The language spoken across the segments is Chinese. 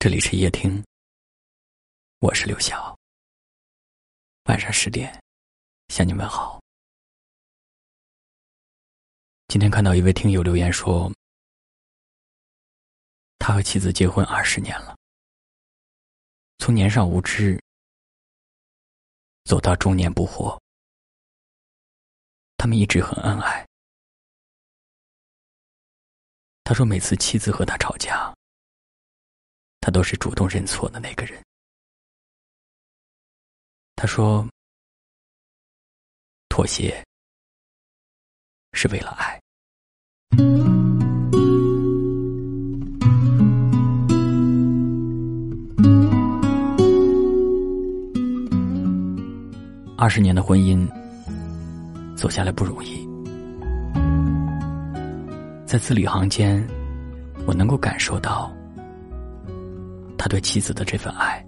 这里是夜听，我是刘晓。晚上十点，向你问好。今天看到一位听友留言说，他和妻子结婚二十年了，从年少无知走到中年不惑，他们一直很恩爱。他说，每次妻子和他吵架。他都是主动认错的那个人。他说：“妥协是为了爱。”二十年的婚姻走下来不容易，在字里行间，我能够感受到。他对妻子的这份爱，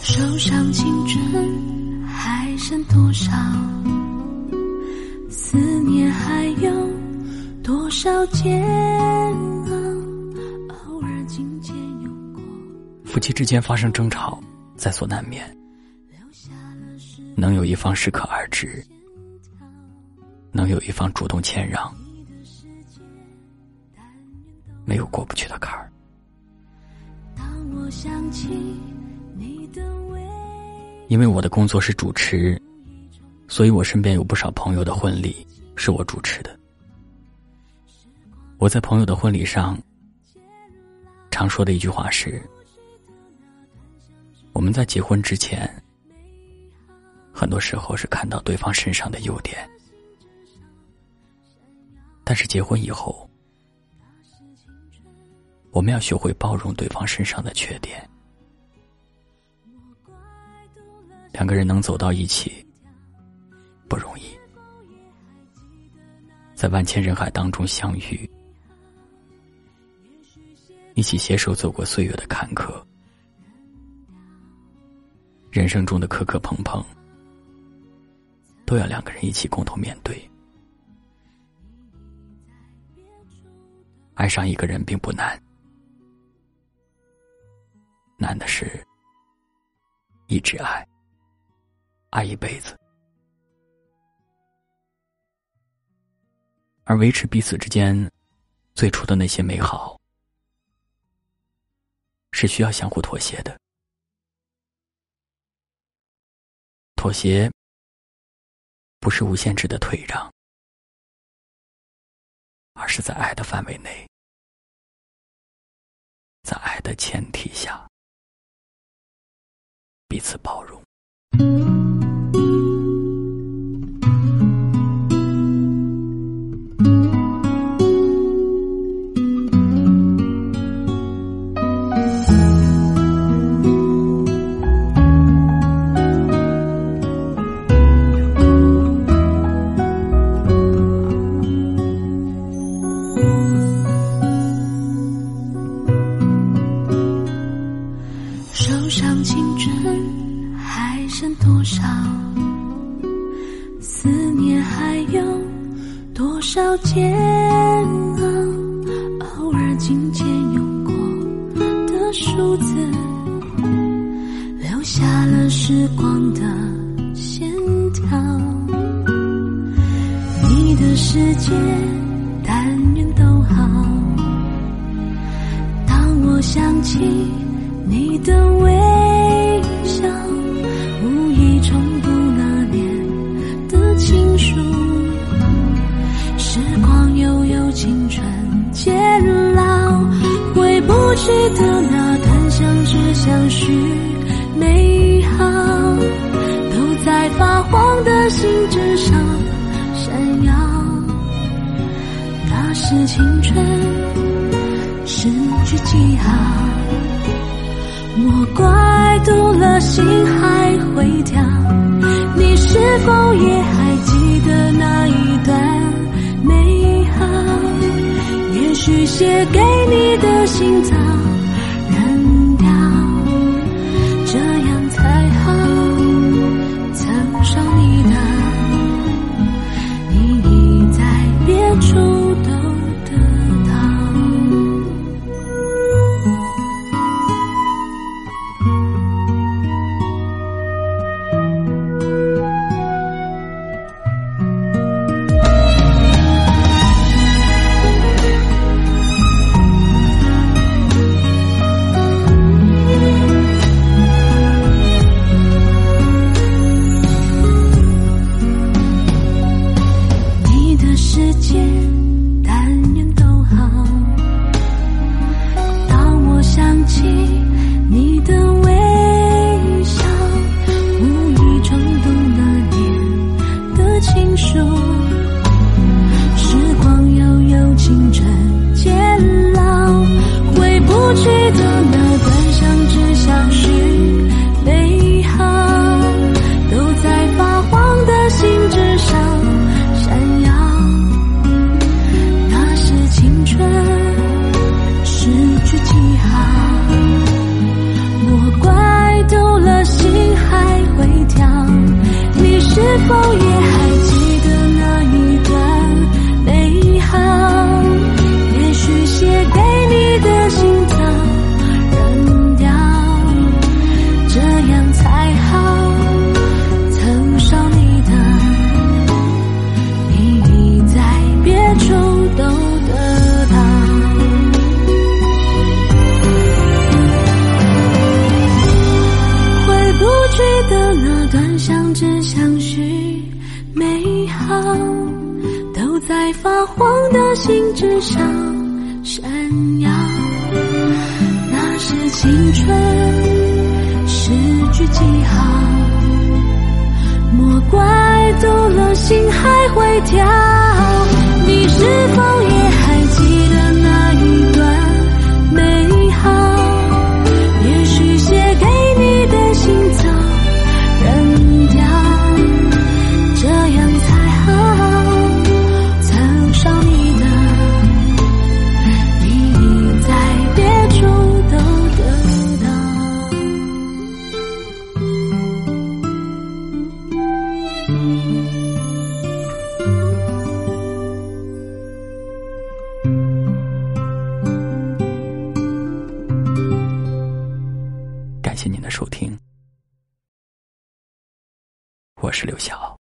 手上青春还剩多少？思念还有多少煎熬？夫妻之间发生争吵在所难免，能有一方适可而止，能有一方主动谦让。没有过不去的坎儿。因为我的工作是主持，所以我身边有不少朋友的婚礼是我主持的。我在朋友的婚礼上常说的一句话是：我们在结婚之前，很多时候是看到对方身上的优点，但是结婚以后。我们要学会包容对方身上的缺点。两个人能走到一起不容易，在万千人海当中相遇，一起携手走过岁月的坎坷，人生中的磕磕碰碰，都要两个人一起共同面对。爱上一个人并不难。难的是，一直爱，爱一辈子，而维持彼此之间最初的那些美好，是需要相互妥协的。妥协不是无限制的退让，而是在爱的范围内，在爱的前提下。彼此包容。多少？思念还有多少煎熬？偶尔紧牵用过的数字，留下了时光的线条。你的世界，但愿都好。当我想起。你的微相许美好，都在发黄的信纸上闪耀。那是青春失去记号。莫怪读了心还会跳，你是否也还记得那一段美好？也许写给你的信早这样想你是否也心之上闪耀。那是青春，诗句记号。莫怪走了心还会跳，你是否也？谢谢您的收听。我是刘晓。